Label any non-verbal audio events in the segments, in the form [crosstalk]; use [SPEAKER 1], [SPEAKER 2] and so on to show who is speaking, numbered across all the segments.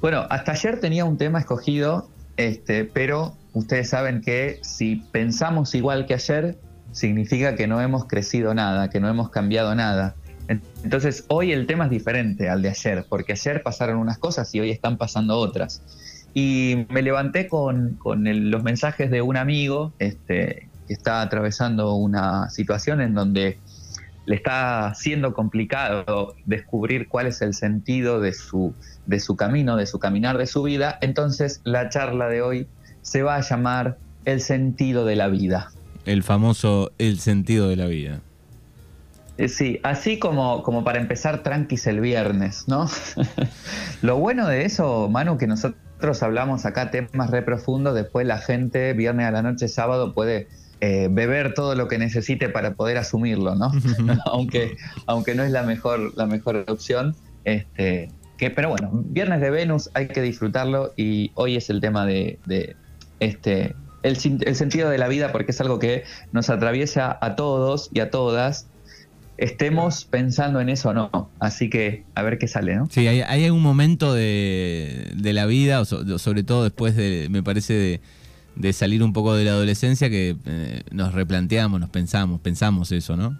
[SPEAKER 1] Bueno, hasta ayer tenía un tema escogido, este, pero ustedes saben que si pensamos igual que ayer, significa que no hemos crecido nada, que no hemos cambiado nada. Entonces, hoy el tema es diferente al de ayer, porque ayer pasaron unas cosas y hoy están pasando otras. Y me levanté con, los mensajes de un amigo este, que está atravesando una situación en donde le está siendo complicado descubrir cuál es el sentido de su, de su camino, de su caminar, de su vida. Entonces, la charla de hoy se va a llamar El sentido de la vida.
[SPEAKER 2] El famoso El sentido de la vida.
[SPEAKER 1] Eh, sí, así como, como para empezar tranquis el viernes, ¿no? [laughs] Lo bueno de eso, Manu, que nosotros hablamos acá temas re profundos, después la gente viernes a la noche, sábado puede eh, beber todo lo que necesite para poder asumirlo, ¿no? [laughs] aunque, aunque no es la mejor, la mejor opción. Este, que, pero bueno, viernes de Venus hay que disfrutarlo y hoy es el tema de, de este, el, el, sentido de la vida porque es algo que nos atraviesa a todos y a todas estemos pensando en eso o no. Así que a ver qué sale, ¿no?
[SPEAKER 2] Sí, hay, hay algún momento de, la vida, sobre todo después de, me parece, de, salir un poco de la adolescencia, que eh, nos replanteamos, nos pensamos, pensamos eso, ¿no?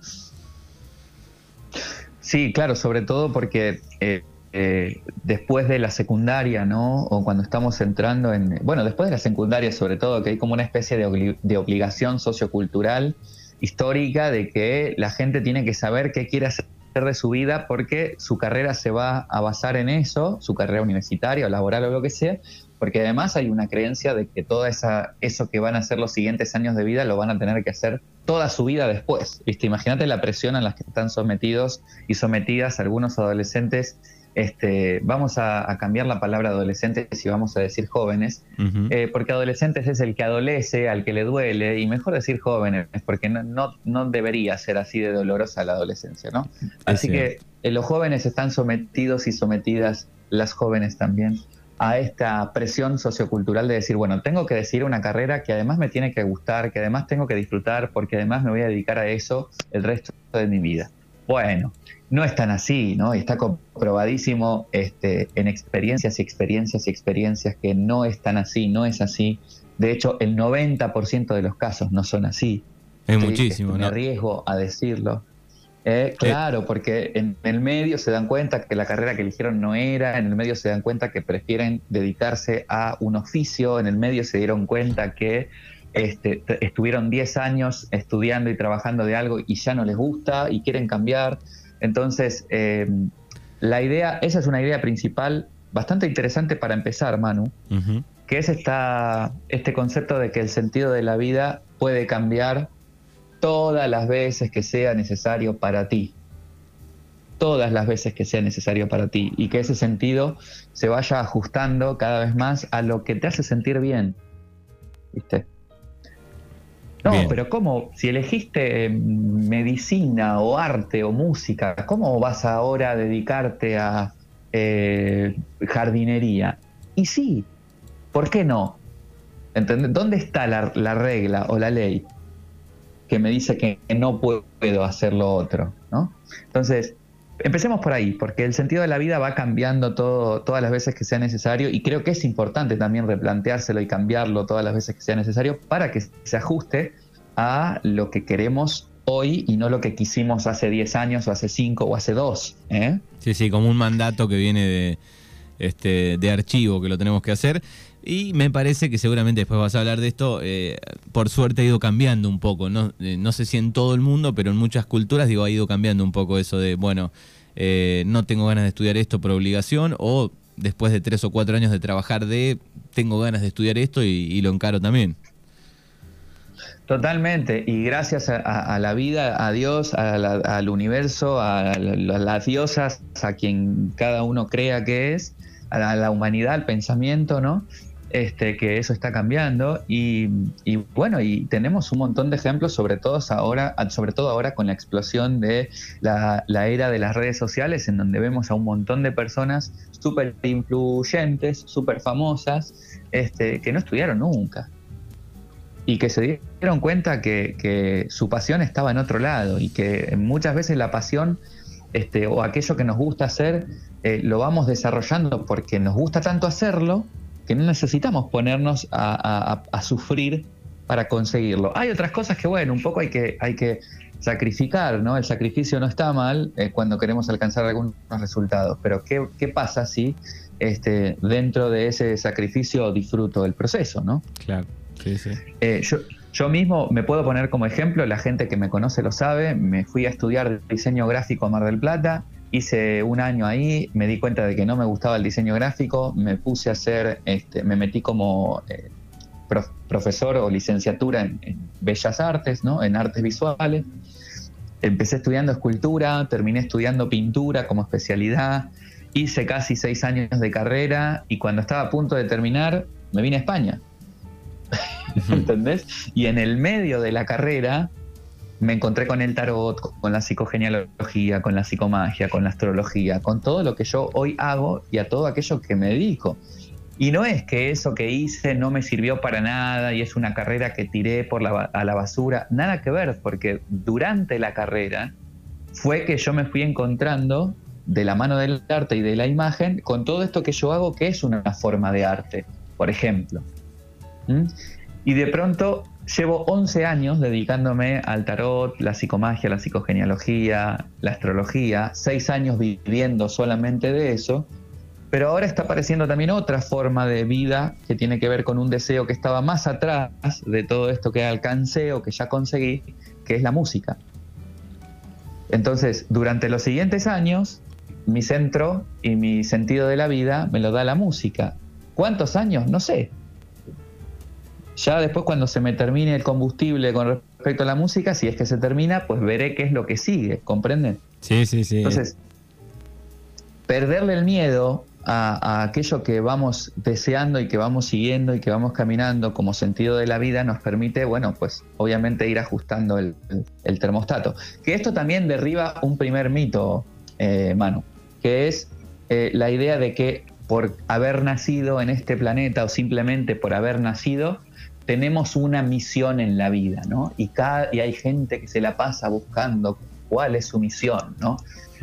[SPEAKER 1] Sí, claro, sobre todo porque eh, eh, después de la secundaria, ¿no? O cuando estamos entrando en, bueno, después de la secundaria sobre todo, que hay como una especie de, de obligación sociocultural histórica de que la gente tiene que saber qué quiere hacer de su vida porque su carrera se va a basar en eso, su carrera universitaria o laboral o lo que sea, porque además hay una creencia de que todo esa, eso que van a hacer los siguientes años de vida lo van a tener que hacer toda su vida después. Imagínate la presión a la que están sometidos y sometidas algunos adolescentes este, vamos a, cambiar la palabra adolescentes y vamos a decir jóvenes, eh, porque adolescentes es el que adolece, al que le duele, y mejor decir jóvenes, porque no, no, debería ser así de dolorosa la adolescencia, ¿no? Así que eh, los jóvenes están sometidos y sometidas, las jóvenes también, a esta presión sociocultural de decir, bueno, tengo que decir una carrera que además me tiene que gustar, que además tengo que disfrutar, porque además me voy a dedicar a eso el resto de mi vida. Bueno, no es tan así, ¿no? Está comprobadísimo este, en experiencias y experiencias y experiencias que no es tan así, no es así. De hecho, el 90% de los casos no son así.
[SPEAKER 2] Es muchísimo,
[SPEAKER 1] Me arriesgo a decirlo. Eh, claro, porque en el medio se dan cuenta que la carrera que eligieron no era, en el medio se dan cuenta que prefieren dedicarse a un oficio, en el medio se dieron cuenta que este, estuvieron 10 años estudiando y trabajando de algo y ya no les gusta y quieren cambiar. Entonces, eh, la idea, esa es una idea principal bastante interesante para empezar, Manu, que es esta, este concepto de que el sentido de la vida puede cambiar todas las veces que sea necesario para ti. Todas las veces que sea necesario para ti. Y que ese sentido se vaya ajustando cada vez más a lo que te hace sentir bien. ¿Viste? No, pero ¿cómo? Si elegiste em, medicina o arte o música, ¿cómo vas ahora a dedicarte a eh, jardinería? Y sí, ¿por qué no? ¿Dónde está la, regla o la ley que me dice que no puedo hacer lo otro? ¿no? Entonces, empecemos por ahí, porque el sentido de la vida va cambiando todo, todas las veces que sea necesario y creo que es importante también replanteárselo y cambiarlo todas las veces que sea necesario para que se ajuste a lo que queremos hoy y no lo que quisimos hace 10 años o hace 5 o hace 2. ¿eh?
[SPEAKER 2] Sí, sí, como un mandato que viene de, este, de archivo que lo tenemos que hacer. Y me parece que seguramente después vas a hablar de esto, eh, por suerte ha ido cambiando un poco, no, eh, no sé si en todo el mundo, pero en muchas culturas digo, ha ido cambiando un poco eso de, bueno, eh, no tengo ganas de estudiar esto por obligación o después de tres o cuatro años de trabajar de, tengo ganas de estudiar esto y, lo encaro también.
[SPEAKER 1] Totalmente, y gracias a, la vida, a Dios, al universo, a, las diosas, a quien cada uno crea que es, a la humanidad, al pensamiento, ¿no? Este, que eso está cambiando y, bueno, y tenemos un montón de ejemplos, sobre todo ahora, sobre todo ahora con la explosión de la, era de las redes sociales, en donde vemos a un montón de personas súper influyentes, súper famosas, este, que no estudiaron nunca. Y que se dieron cuenta que, que su pasión estaba en otro lado y que muchas veces la pasión este, o aquello que nos gusta hacer, eh, lo vamos desarrollando porque nos gusta tanto hacerlo que no necesitamos ponernos a, sufrir para conseguirlo. Hay otras cosas que, bueno, un poco hay que, hay que sacrificar, ¿no? El sacrificio no está mal eh, cuando queremos alcanzar algunos resultados, pero ¿qué, pasa si este, dentro de ese sacrificio disfruto el proceso, ¿no?
[SPEAKER 2] Claro, sí, sí.
[SPEAKER 1] Eh, yo, yo mismo me puedo poner como ejemplo, la gente que me conoce lo sabe, me fui a estudiar diseño gráfico a Mar del Plata, hice un año ahí, me di cuenta de que no me gustaba el diseño gráfico, me puse a hacer, este, me metí como eh, profesor o licenciatura en, Bellas Artes, ¿no? en artes visuales. Empecé estudiando escultura, terminé estudiando pintura como especialidad, hice casi seis años de carrera y cuando estaba a punto de terminar me vine a España. [laughs] ¿Entendés? Y en el medio de la carrera me encontré con el tarot, con la psicogenealogía, con la psicomagia, con la astrología, con todo lo que yo hoy hago y a todo aquello que me dedico. Y no es que eso que hice no me sirvió para nada y es una carrera que tiré por la, a la basura, nada que ver, porque durante la carrera fue que yo me fui encontrando de la mano del arte y de la imagen con todo esto que yo hago que es una forma de arte, por ejemplo. Y de pronto llevo 11 años dedicándome al tarot, la psicomagia, la psicogenealogía, la astrología, 6 años viviendo solamente de eso, pero ahora está apareciendo también otra forma de vida que tiene que ver con un deseo que estaba más atrás de todo esto que alcancé o que ya conseguí, que es la música. Entonces, durante los siguientes años, mi centro y mi sentido de la vida me lo da la música. ¿Cuántos años? No sé, ya después cuando se me termine el combustible con respecto a la música, si es que se termina, pues veré qué es lo que sigue, ¿comprenden?
[SPEAKER 2] Sí, sí, sí.
[SPEAKER 1] Entonces, perderle el miedo a, aquello que vamos deseando y que vamos siguiendo y que vamos caminando como sentido de la vida nos permite, bueno, pues obviamente ir ajustando el, termostato. Que esto también derriba un primer mito, eh, Manu, que es eh, la idea de que por haber nacido en este planeta o simplemente por haber nacido, tenemos una misión en la vida, ¿no? Y, cada, y hay gente que se la pasa buscando cuál es su misión, ¿no?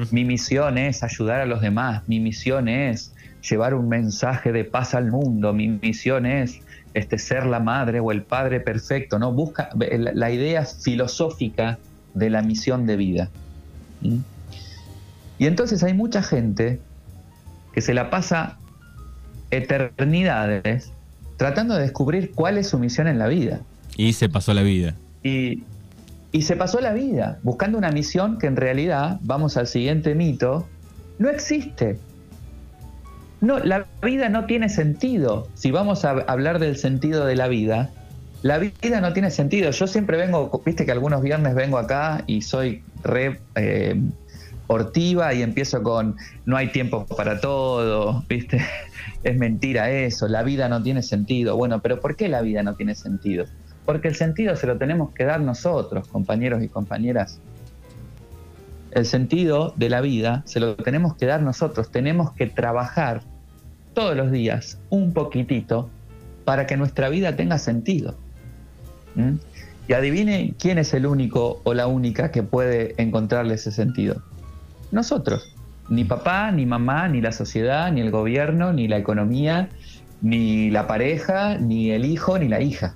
[SPEAKER 1] Mi misión es ayudar a los demás, mi misión es llevar un mensaje de paz al mundo, mi misión es este, ser la madre o el padre perfecto, ¿no? Busca la, idea filosófica de la misión de vida. Y entonces hay mucha gente que se la pasa eternidades tratando de descubrir cuál es su misión en la vida.
[SPEAKER 2] Y se pasó la vida.
[SPEAKER 1] Y, se pasó la vida buscando una misión que en realidad, vamos al siguiente mito, no existe. No, la vida no tiene sentido. Si vamos a hablar del sentido de la vida, la vida no tiene sentido. Yo siempre vengo, viste que algunos viernes vengo acá y soy re eh, hortiva y empiezo con no hay tiempo para todo, ¿viste? [laughs] Es mentira eso, la vida no tiene sentido. Bueno, pero ¿por qué la vida no tiene sentido? Porque el sentido se lo tenemos que dar nosotros, compañeros y compañeras. El sentido de la vida se lo tenemos que dar nosotros, tenemos que trabajar todos los días un poquitito para que nuestra vida tenga sentido. Y adivine quién es el único o la única que puede encontrarle ese sentido nosotros. Ni papá, ni mamá, ni la sociedad, ni el gobierno, ni la economía, ni la pareja, ni el hijo, ni la hija.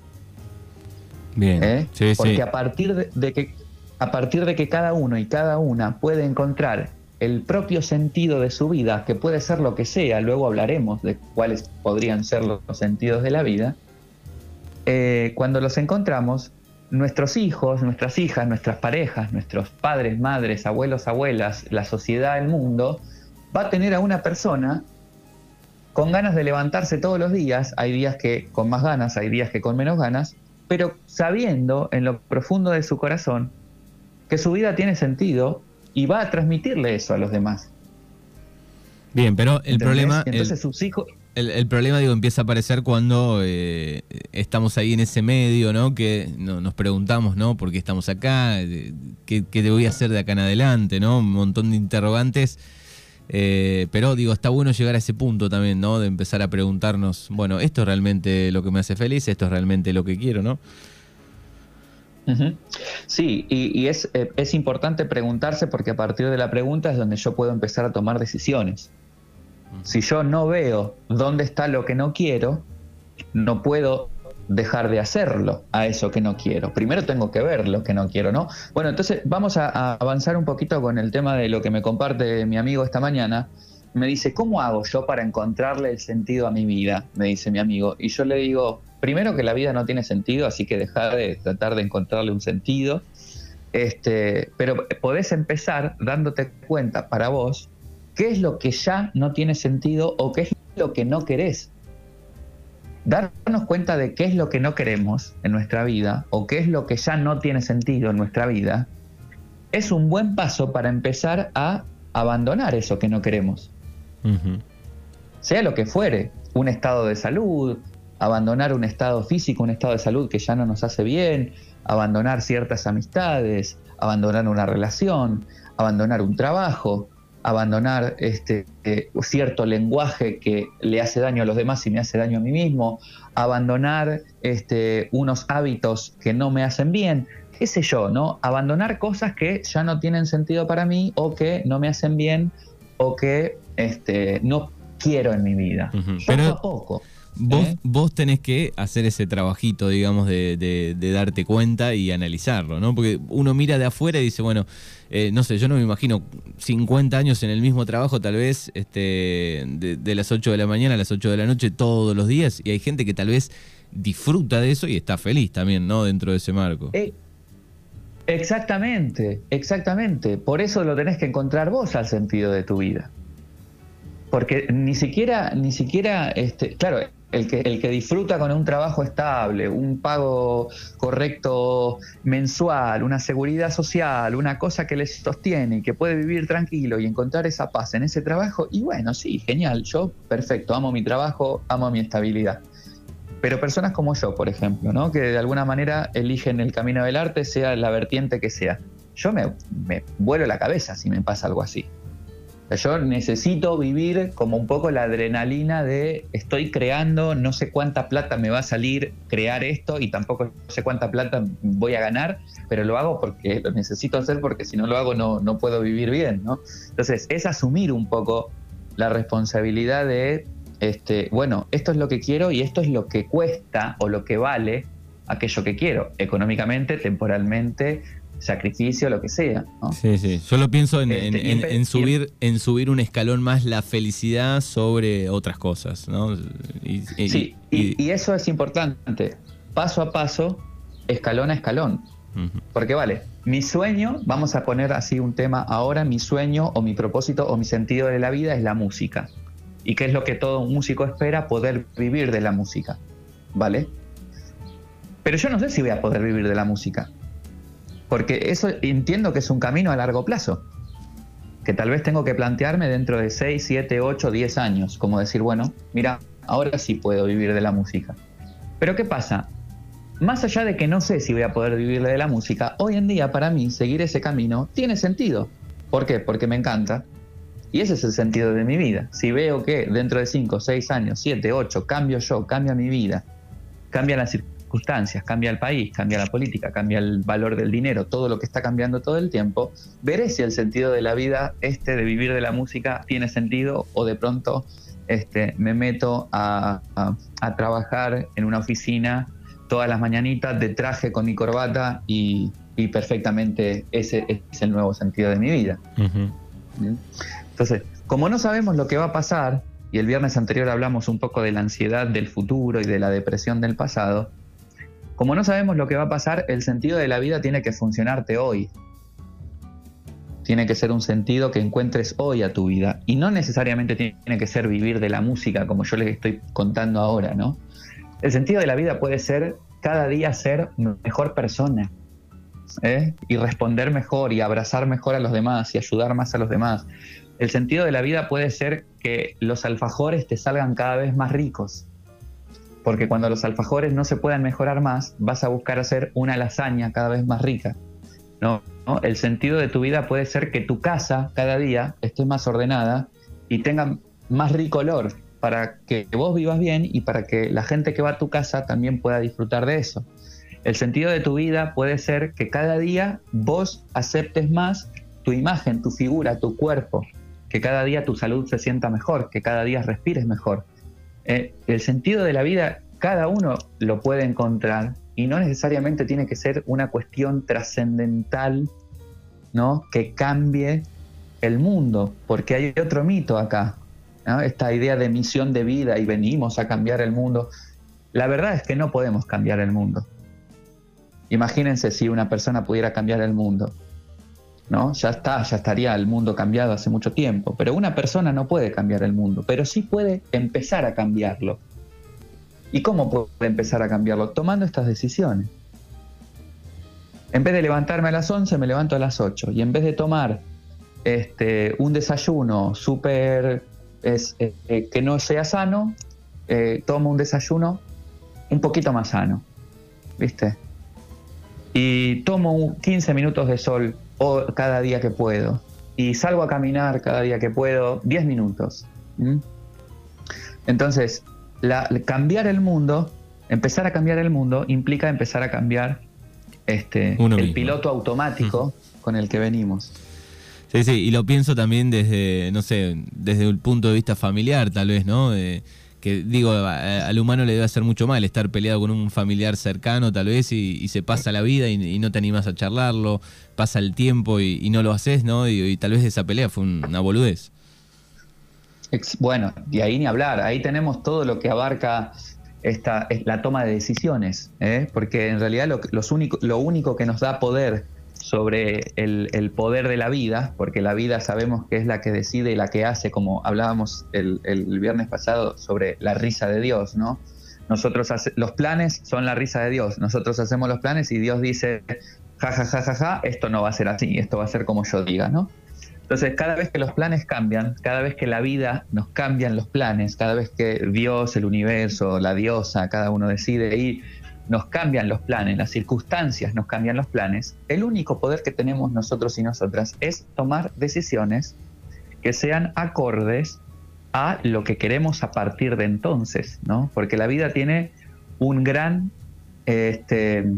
[SPEAKER 2] Bien.
[SPEAKER 1] ¿Eh? Porque a partir de, que a partir de que cada uno y cada una puede encontrar el propio sentido de su vida, que puede ser lo que sea, luego hablaremos de cuáles podrían ser los sentidos de la vida, eh, cuando los encontramos, nuestros hijos, nuestras hijas, nuestras parejas, nuestros padres, madres, abuelos, abuelas, la sociedad, el mundo, va a tener a una persona con ganas de levantarse todos los días, hay días que con más ganas, hay días que con menos ganas, pero sabiendo en lo profundo de su corazón que su vida tiene sentido y va a transmitirle eso a los demás.
[SPEAKER 2] Bien, pero el problema...
[SPEAKER 1] Entonces sus hijos
[SPEAKER 2] el, problema, digo, empieza a aparecer cuando eh, estamos ahí en ese medio, ¿no? Que nos preguntamos, ¿no? ¿Por qué estamos acá? ¿Qué, ¿Qué, voy a hacer de acá en adelante, ¿no? Un montón de interrogantes. Eh, pero digo, está bueno llegar a ese punto también, ¿no? De empezar a preguntarnos, bueno, ¿esto es realmente lo que me hace feliz? ¿Esto es realmente lo que quiero, ¿no?
[SPEAKER 1] Sí, y, eh, es, importante preguntarse porque a partir de la pregunta es donde yo puedo empezar a tomar decisiones. Si yo no veo dónde está lo que no quiero, no puedo dejar de hacerlo a eso que no quiero. Primero tengo que ver lo que no quiero, ¿no? Bueno, entonces vamos a, avanzar un poquito con el tema de lo que me comparte mi amigo esta mañana. Me dice, ¿cómo hago yo para encontrarle el sentido a mi vida? Me dice mi amigo. Y yo le digo, primero que la vida no tiene sentido, así que deja de tratar de encontrarle un sentido. Este, pero podés empezar dándote cuenta para vos qué es lo que ya no tiene sentido o qué es lo que no querés darnos cuenta de qué es lo que no queremos en nuestra vida o qué es lo que ya no tiene sentido en nuestra vida, es un buen paso para empezar a abandonar eso que no queremos. Sea lo que fuere, un estado de salud, abandonar un estado físico, un estado de salud que ya no nos hace bien, abandonar ciertas amistades, abandonar una relación, abandonar un trabajo, abandonar este, eh, cierto lenguaje que le hace daño a los demás y me hace daño a mí mismo, abandonar este, unos hábitos que no me hacen bien, qué sé yo, ¿no? Abandonar cosas que ya no tienen sentido para mí o que no me hacen bien o que este, no quiero en mi vida. Poco a poco.
[SPEAKER 2] Vos, ¿Eh? vos tenés que hacer ese trabajito, digamos, de, darte cuenta y analizarlo, ¿no? Porque uno mira de afuera y dice, bueno, eh, no sé, yo no me imagino 50 años en el mismo trabajo, tal vez este, de, las 8 de la mañana a las 8 de la noche todos los días, y hay gente que tal vez disfruta de eso y está feliz también, ¿no? Dentro de ese marco.
[SPEAKER 1] Eh, exactamente, exactamente. Por eso lo tenés que encontrar vos al sentido de tu vida. Porque ni siquiera, ni siquiera, este, claro, el que, el que disfruta con un trabajo estable, un pago correcto mensual, una seguridad social, una cosa que le sostiene y que puede vivir tranquilo y encontrar esa paz en ese trabajo, y bueno, sí, genial, yo perfecto, amo mi trabajo, amo mi estabilidad. Pero personas como yo, por ejemplo, ¿no? que de alguna manera eligen el camino del arte, sea la vertiente que sea, yo me, me vuelo la cabeza si me pasa algo así. Yo necesito vivir como un poco la adrenalina de estoy creando, no sé cuánta plata me va a salir crear esto y tampoco sé cuánta plata voy a ganar, pero lo hago porque lo necesito hacer porque si no lo hago no, no puedo vivir bien, ¿no? Entonces es asumir un poco la responsabilidad de, este, bueno, esto es lo que quiero y esto es lo que cuesta o lo que vale aquello que quiero, económicamente, temporalmente, sacrificio, lo que sea.
[SPEAKER 2] Sí, sí. Solo pienso este, en, subir, en subir un escalón más la felicidad sobre otras cosas, ¿no?
[SPEAKER 1] Y, sí, y, eso es importante. Paso a paso, escalón a escalón. Porque vale, mi sueño, vamos a poner así un tema ahora, mi sueño o mi propósito o mi sentido de la vida es la música. ¿Y qué es lo que todo músico espera? Poder vivir de la música. ¿Vale? Pero yo no sé si voy a poder vivir de la música. Porque eso entiendo que es un camino a largo plazo, que tal vez tengo que plantearme dentro de 6, 7, 8, 10 años, como decir, bueno, mira, ahora sí puedo vivir de la música. Pero ¿qué pasa? Más allá de que no sé si voy a poder vivir de la música, hoy en día para mí seguir ese camino tiene sentido. ¿Por qué? Porque me encanta. Y ese es el sentido de mi vida. Si veo que dentro de 5, 6 años, 7, 8, cambio yo, cambia mi vida, cambia la circunstancias, circunstancias, cambia el país, cambia la política, cambia el valor del dinero, todo lo que está cambiando todo el tiempo, veré si el sentido de la vida, este de vivir de la música, tiene sentido o de pronto este, me meto a, trabajar en una oficina todas las mañanitas de traje con mi corbata y, perfectamente ese es el nuevo sentido de mi vida. ¿Mm? Entonces, como no sabemos lo que va a pasar, y el viernes anterior hablamos un poco de la ansiedad del futuro y de la depresión del pasado, como no sabemos lo que va a pasar, el sentido de la vida tiene que funcionarte hoy. Tiene que ser un sentido que encuentres hoy a tu vida. Y no necesariamente tiene que ser vivir de la música, como yo les estoy contando ahora, ¿no? El sentido de la vida puede ser cada día ser mejor persona. ¿eh? Y responder mejor y abrazar mejor a los demás y ayudar más a los demás. El sentido de la vida puede ser que los alfajores te salgan cada vez más ricos porque cuando los alfajores no se puedan mejorar más, vas a buscar hacer una lasaña cada vez más rica. ¿no? El sentido de tu vida puede ser que tu casa cada día esté más ordenada y tenga más rico olor para que vos vivas bien y para que la gente que va a tu casa también pueda disfrutar de eso. El sentido de tu vida puede ser que cada día vos aceptes más tu imagen, tu figura, tu cuerpo, que cada día tu salud se sienta mejor, que cada día respires mejor. Eh, el sentido de la vida cada uno lo puede encontrar y no necesariamente tiene que ser una cuestión trascendental, ¿no? Que cambie el mundo, porque hay otro mito acá, esta idea de misión de vida y venimos a cambiar el mundo. La verdad es que no podemos cambiar el mundo. Imagínense si una persona pudiera cambiar el mundo. ¿No? Ya está, ya estaría el mundo cambiado hace mucho tiempo. Pero una persona no puede cambiar el mundo, pero sí puede empezar a cambiarlo. ¿Y cómo puede empezar a cambiarlo? Tomando estas decisiones. En vez de levantarme a las 11, me levanto a las 8. Y en vez de tomar este, un desayuno súper eh, eh, que no sea sano, eh, tomo un desayuno un poquito más sano. ¿Viste? Y tomo 15 minutos de sol cada día que puedo. Y salgo a caminar cada día que puedo 10 minutos. Entonces, cambiar el mundo, empezar a cambiar el mundo, implica empezar a cambiar este, el piloto automático con el que venimos.
[SPEAKER 2] Sí, sí, y lo pienso también desde, no sé, desde el punto de vista familiar, tal vez, ¿no? Que digo, al humano le debe hacer mucho mal estar peleado con un familiar cercano, tal vez, y, se pasa la vida y, no te animas a charlarlo, pasa el tiempo y, no lo haces, ¿no? Y, tal vez esa pelea fue una boludez.
[SPEAKER 1] Bueno, y ahí ni hablar, ahí tenemos todo lo que abarca esta, la toma de decisiones, ¿eh? porque en realidad lo, único, lo único que nos da poder sobre el, poder de la vida, porque la vida sabemos que es la que decide y la que hace, como hablábamos el, viernes pasado sobre la risa de Dios, ¿no? Nosotros los planes son la risa de Dios, nosotros hacemos los planes y Dios dice, ja, ja, ja, ja, ja, esto no va a ser así, esto va a ser como yo diga, ¿no? Entonces, cada vez que los planes cambian, cada vez que la vida nos cambian los planes, cada vez que Dios, el universo, la diosa, cada uno decide ir nos cambian los planes, las circunstancias nos cambian los planes, el único poder que tenemos nosotros y nosotras es tomar decisiones que sean acordes a lo que queremos a partir de entonces, ¿no? Porque la vida tiene un gran, este,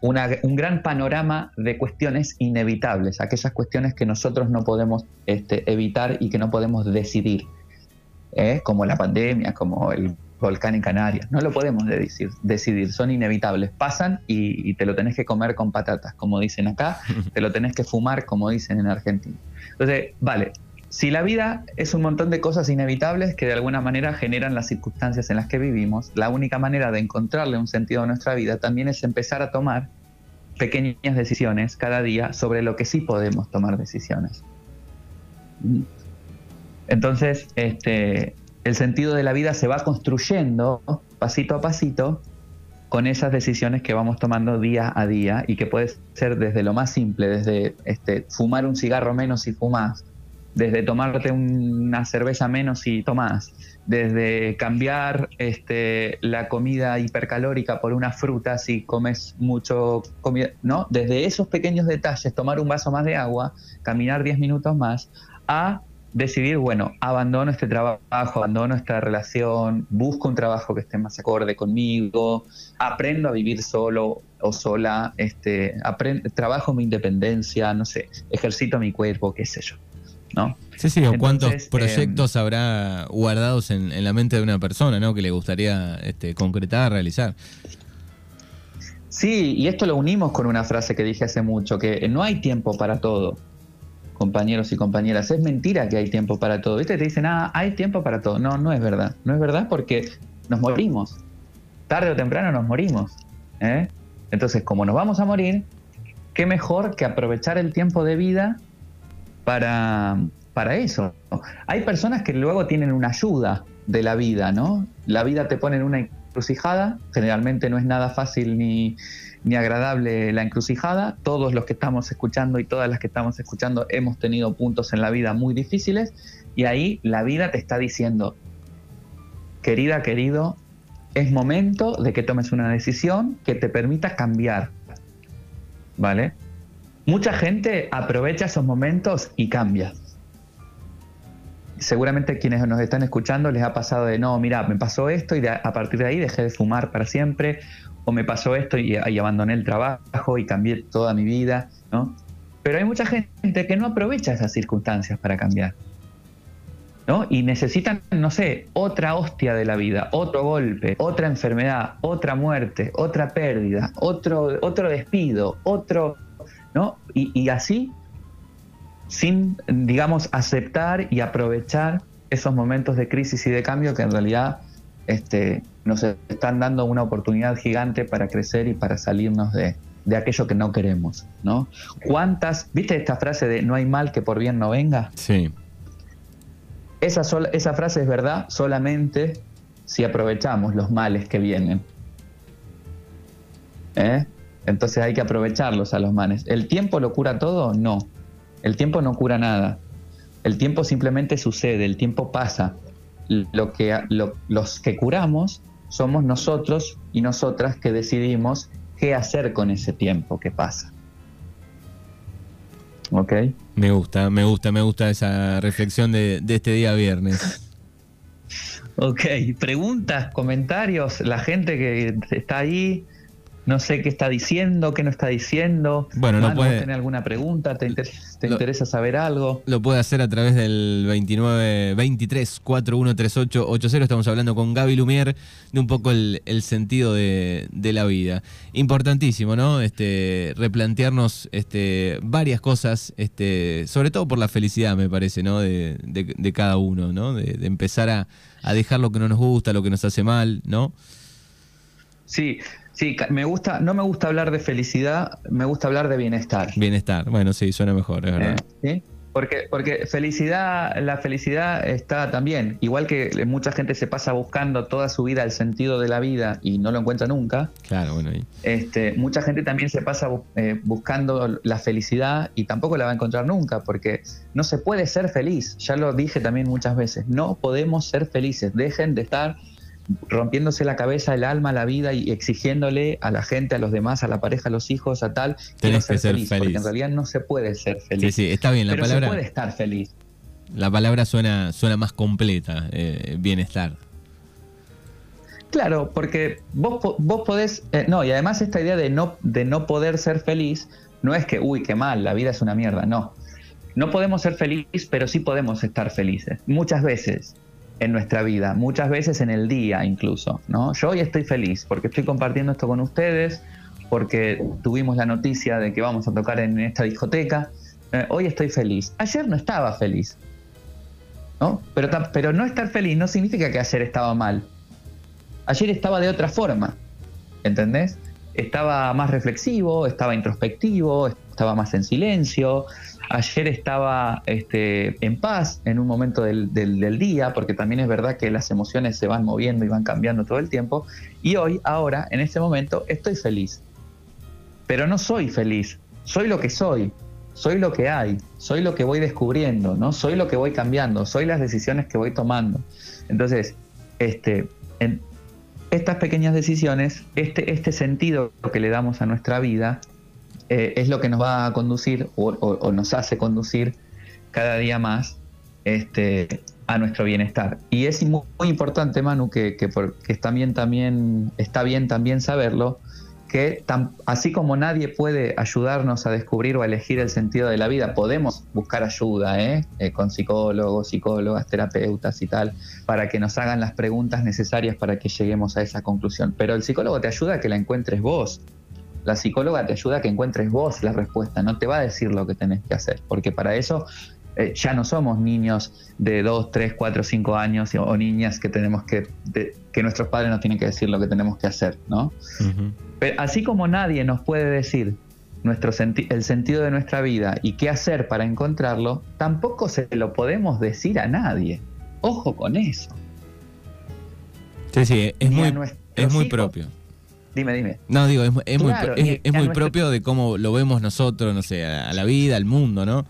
[SPEAKER 1] un gran panorama de cuestiones inevitables, aquellas cuestiones que nosotros no podemos este, evitar y que no podemos decidir, ¿eh? como la pandemia, como el volcán en Canarias. No lo podemos decidir, decidir son inevitables. Pasan y, te lo tenés que comer con patatas, como dicen acá, [laughs] te lo tenés que fumar, como dicen en Argentina. Entonces, vale, si la vida es un montón de cosas inevitables que de alguna manera generan las circunstancias en las que vivimos, la única manera de encontrarle un sentido a nuestra vida también es empezar a tomar pequeñas decisiones cada día sobre lo que sí podemos tomar decisiones. Entonces, este, el sentido de la vida se va construyendo pasito a pasito con esas decisiones que vamos tomando día a día y que puede ser desde lo más simple, desde este, fumar un cigarro menos si fumas, desde tomarte una cerveza menos si tomas, desde cambiar este, la comida hipercalórica por una fruta si comes mucho comida, ¿no? Desde esos pequeños detalles, tomar un vaso más de agua, caminar 10 minutos más, a decidir, bueno, abandono este trabajo, abandono esta relación, busco un trabajo que esté más acorde conmigo, aprendo a vivir solo o sola, este, trabajo mi independencia, no sé, ejercito mi cuerpo, qué sé yo. ¿no?
[SPEAKER 2] Sí, sí, o cuántos proyectos em, habrá guardados en, la mente de una persona, ¿no? Que le gustaría este, concretar, realizar.
[SPEAKER 1] Sí, y esto lo unimos con una frase que dije hace mucho, que no hay tiempo para todo compañeros y compañeras, es mentira que hay tiempo para todo. ¿Viste? Te dicen, ah, hay tiempo para todo. No, no es verdad. No es verdad porque nos morimos. Tarde o temprano nos morimos. ¿eh? Entonces, como nos vamos a morir, qué mejor que aprovechar el tiempo de vida para, para eso. Hay personas que luego tienen una ayuda de la vida, ¿no? La vida te pone en una encrucijada, generalmente no es nada fácil ni, ni agradable la encrucijada. Todos los que estamos escuchando y todas las que estamos escuchando hemos tenido puntos en la vida muy difíciles y ahí la vida te está diciendo, querida, querido, es momento de que tomes una decisión que te permita cambiar. ¿Vale? Mucha gente aprovecha esos momentos y cambia. Seguramente quienes nos están escuchando les ha pasado de, no, mira, me pasó esto y a partir de ahí dejé de fumar para siempre, o me pasó esto y, y, abandoné el trabajo y cambié toda mi vida, ¿no? Pero hay mucha gente que no aprovecha esas circunstancias para cambiar. ¿no? Y necesitan, no sé, otra hostia de la vida, otro golpe, otra enfermedad, otra muerte, otra pérdida, otro, otro despido, otro, ¿no? Y, así, sin, digamos, aceptar y aprovechar esos momentos de crisis y de cambio que en realidad este, nos están dando una oportunidad gigante para crecer y para salirnos de, de aquello que no queremos, ¿no? ¿Cuántas, viste esta frase de no hay mal que por bien no venga?
[SPEAKER 2] Sí.
[SPEAKER 1] Esa, esa frase es verdad solamente si aprovechamos los males que vienen. ¿Eh? Entonces hay que aprovecharlos a los males. ¿El tiempo lo cura todo? No. El tiempo no cura nada. El tiempo simplemente sucede, el tiempo pasa. Lo que, los que curamos somos nosotros y nosotras que decidimos qué hacer con ese tiempo que pasa. ¿Ok?
[SPEAKER 2] Me gusta, me gusta, me gusta esa reflexión de, de este día viernes. [laughs]
[SPEAKER 1] Ok, preguntas, comentarios, la gente que está ahí, no sé qué está diciendo, qué no está diciendo.
[SPEAKER 2] Bueno, no puede.
[SPEAKER 1] ¿Tienes alguna pregunta? ¿Te, interesa saber algo?
[SPEAKER 2] Lo puede hacer a través del 29 23 4138 80. Estamos hablando con Gaby Lumier de un poco el, sentido de, la vida. Importantísimo, ¿no? Este, replantearnos este, varias cosas, este, sobre todo por la felicidad, me parece, ¿no? De, cada uno, ¿no? De, empezar a, a dejar lo que no nos gusta, lo que nos hace mal, ¿no?
[SPEAKER 1] Sí, Sí, me gusta, no me gusta hablar de felicidad, me gusta hablar de bienestar.
[SPEAKER 2] Bienestar, bueno, sí, suena mejor, es verdad.
[SPEAKER 1] Eh, ¿Sí? Porque, porque felicidad, la felicidad está también, igual que mucha gente se pasa buscando toda su vida el sentido de la vida y no lo encuentra nunca.
[SPEAKER 2] Claro, bueno. Ahí.
[SPEAKER 1] Este, mucha gente también se pasa eh, buscando la felicidad y tampoco la va a encontrar nunca, porque no se puede ser feliz. Ya lo dije también muchas veces. No podemos ser felices. Dejen de estar rompiéndose la cabeza, el alma, la vida y exigiéndole a la gente, a los demás, a la pareja, a los hijos, a tal,
[SPEAKER 2] Tienes que ser feliz, Porque
[SPEAKER 1] en realidad no se puede ser feliz.
[SPEAKER 2] Sí, sí, está bien, la
[SPEAKER 1] pero
[SPEAKER 2] palabra.
[SPEAKER 1] Se puede estar feliz.
[SPEAKER 2] La palabra suena, suena más completa, eh, bienestar.
[SPEAKER 1] Claro, porque vos, vos podés. Eh, no, y además esta idea de no, de no poder ser feliz no es que, uy, qué mal, la vida es una mierda, no. No podemos ser felices, pero sí podemos estar felices. Muchas veces en nuestra vida, muchas veces en el día incluso, ¿no? Yo hoy estoy feliz porque estoy compartiendo esto con ustedes, porque tuvimos la noticia de que vamos a tocar en esta discoteca. Eh, hoy estoy feliz. Ayer no estaba feliz, ¿no? Pero, pero no estar feliz no significa que ayer estaba mal. Ayer estaba de otra forma, ¿entendés? Estaba más reflexivo, estaba introspectivo, estaba más en silencio, Ayer estaba este, en paz en un momento del, día, porque también es verdad que las emociones se van moviendo y van cambiando todo el tiempo. Y hoy, ahora, en este momento, estoy feliz. Pero no soy feliz, soy lo que soy, soy lo que hay, soy lo que voy descubriendo, ¿no? Soy lo que voy cambiando, soy las decisiones que voy tomando. Entonces, este, en estas pequeñas decisiones, este, este sentido que le damos a nuestra vida, eh, es lo que nos va a conducir o, nos hace conducir cada día más este, a nuestro bienestar. Y es muy, importante, Manu, que, que, también, también, está bien también saberlo, así como nadie puede ayudarnos a descubrir o a elegir el sentido de la vida, podemos buscar ayuda ¿eh? Eh, con psicólogos, psicólogas, terapeutas y tal, para que nos hagan las preguntas necesarias para que lleguemos a esa conclusión. Pero el psicólogo te ayuda a que la encuentres vos. La psicóloga te ayuda a que encuentres vos la respuesta, no te va a decir lo que tenés que hacer, porque para eso eh, ya no somos niños de 2, 3, 4, 5 años o niñas que tenemos que, que nuestros padres nos tienen que decir lo que tenemos que hacer, ¿no? Pero así como nadie nos puede decir nuestro el sentido de nuestra vida y qué hacer para encontrarlo, tampoco se lo podemos decir a nadie. Ojo con eso.
[SPEAKER 2] Sí, sí, es muy, es muy propio.
[SPEAKER 1] Dime, dime.
[SPEAKER 2] No, digo, es, muy, es, muy propio de cómo lo vemos nosotros, no sé, a, la vida, al mundo, ¿no?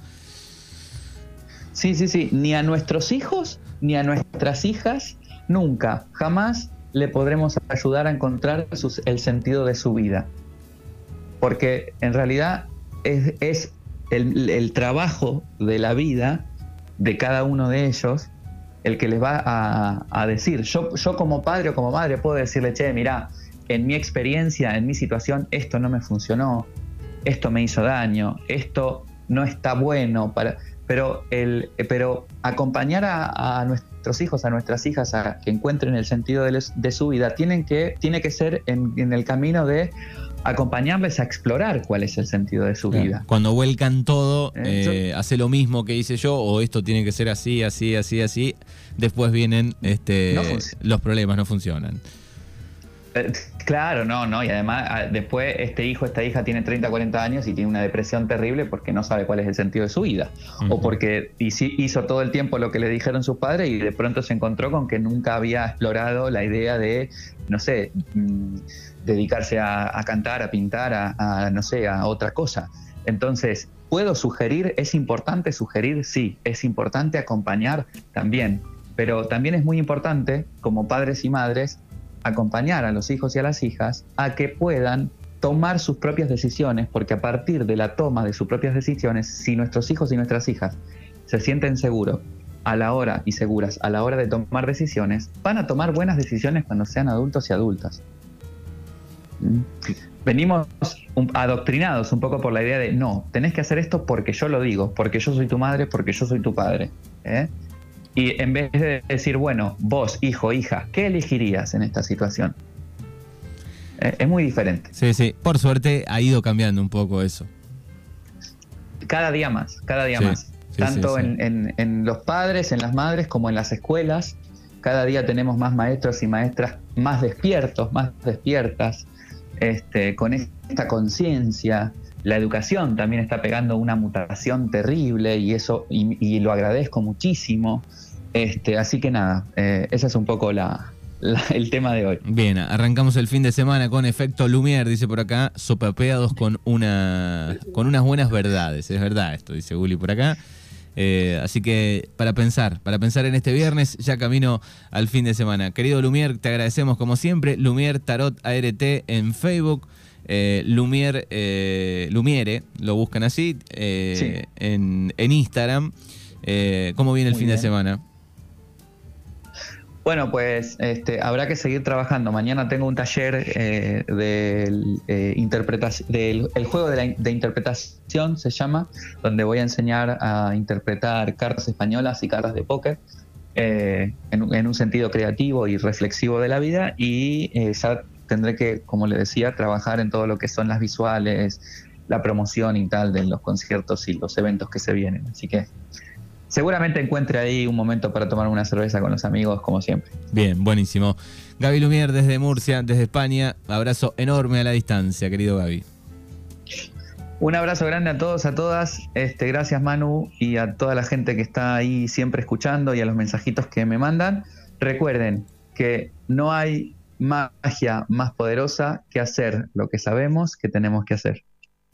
[SPEAKER 1] Sí, sí, sí. Ni a nuestros hijos, ni a nuestras hijas, nunca, jamás le podremos ayudar a encontrar el sentido de su vida. Porque en realidad es, el, trabajo de la vida de cada uno de ellos el que les va a, decir. Yo, yo como padre o como madre puedo decirle, che, mira, en mi experiencia, en mi situación, esto no me funcionó, esto me hizo daño, esto no está bueno para pero, el, pero acompañar a, nuestros hijos, a nuestras hijas a que encuentren el sentido de, su vida, tienen que, tiene que ser en, el camino de acompañarles a explorar cuál es el sentido de su vida.
[SPEAKER 2] Cuando vuelcan todo, eh, hace lo mismo que hice yo, o esto tiene que ser así, así, así, así, después vienen este, los problemas, no funcionan.
[SPEAKER 1] Claro, no, no, y además ah, después este hijo, esta hija tiene 30, 40 años y tiene una depresión terrible porque no sabe cuál es el sentido de su vida. O porque hizo todo el tiempo lo que le dijeron sus padres y de pronto se encontró con que nunca había explorado la idea de, no sé, mm, dedicarse a, cantar, a pintar, a, no sé, a otra cosa. Entonces, ¿puedo sugerir? ¿Es importante sugerir? Sí, es importante acompañar también. Pero también es muy importante, como padres y madres, acompañar a los hijos y a las hijas a que puedan tomar sus propias decisiones, porque a partir de la toma de sus propias decisiones, si nuestros hijos y nuestras hijas se sienten seguros a la hora y seguras a la hora de tomar decisiones, van a tomar buenas decisiones cuando sean adultos y adultas. ¿Mm? Venimos adoctrinados un poco por la idea de no, tenés que hacer esto porque yo lo digo, porque yo soy tu madre, porque yo soy tu padre. ¿eh? Y en vez de decir, bueno, vos, hijo, hija, ¿qué elegirías en esta situación? Eh, es muy diferente.
[SPEAKER 2] Sí, sí. Por suerte ha ido cambiando un poco eso.
[SPEAKER 1] Cada día más, cada día más. Tanto en, los padres, en las madres, como en las escuelas. Cada día tenemos más maestros y maestras más despiertos, más despiertas, este, con esta conciencia. La educación también está pegando una mutación terrible y eso, y lo agradezco muchísimo. Este, así que nada, eh, ese es un poco el tema de hoy.
[SPEAKER 2] Bien, arrancamos el fin de semana con efecto Lumière, dice por acá, sopapeados con, una, con unas buenas verdades. Es verdad esto, dice Gulli por acá. Eh, así que para pensar, para pensar en este viernes, ya camino al fin de semana. Querido Lumière, te agradecemos como siempre. Lumière Tarot ART en Facebook. Eh, Lumière, eh, Lumiere, lo buscan así, en, Instagram. ¿Cómo viene el fin de semana?
[SPEAKER 1] Bueno, pues este, habrá que seguir trabajando. Mañana tengo un taller eh, del, eh, del el juego de, interpretación, se llama, donde voy a enseñar a interpretar cartas españolas y cartas de póker eh, en, un sentido creativo y reflexivo de la vida. Y ya tendré que, como le decía, trabajar en todo lo que son las visuales, la promoción y tal de los conciertos y los eventos que se vienen. Así que seguramente encuentre ahí un momento para tomar una cerveza con los amigos, como siempre.
[SPEAKER 2] Bien, buenísimo. Gaby Lumier desde Murcia, desde España. Abrazo enorme a la distancia, querido Gaby.
[SPEAKER 1] Un abrazo grande a todos, a todas. Este, gracias Manu y a toda la gente que está ahí siempre escuchando y a los mensajitos que me mandan. Recuerden que no hay magia más poderosa que hacer lo que sabemos que tenemos que hacer.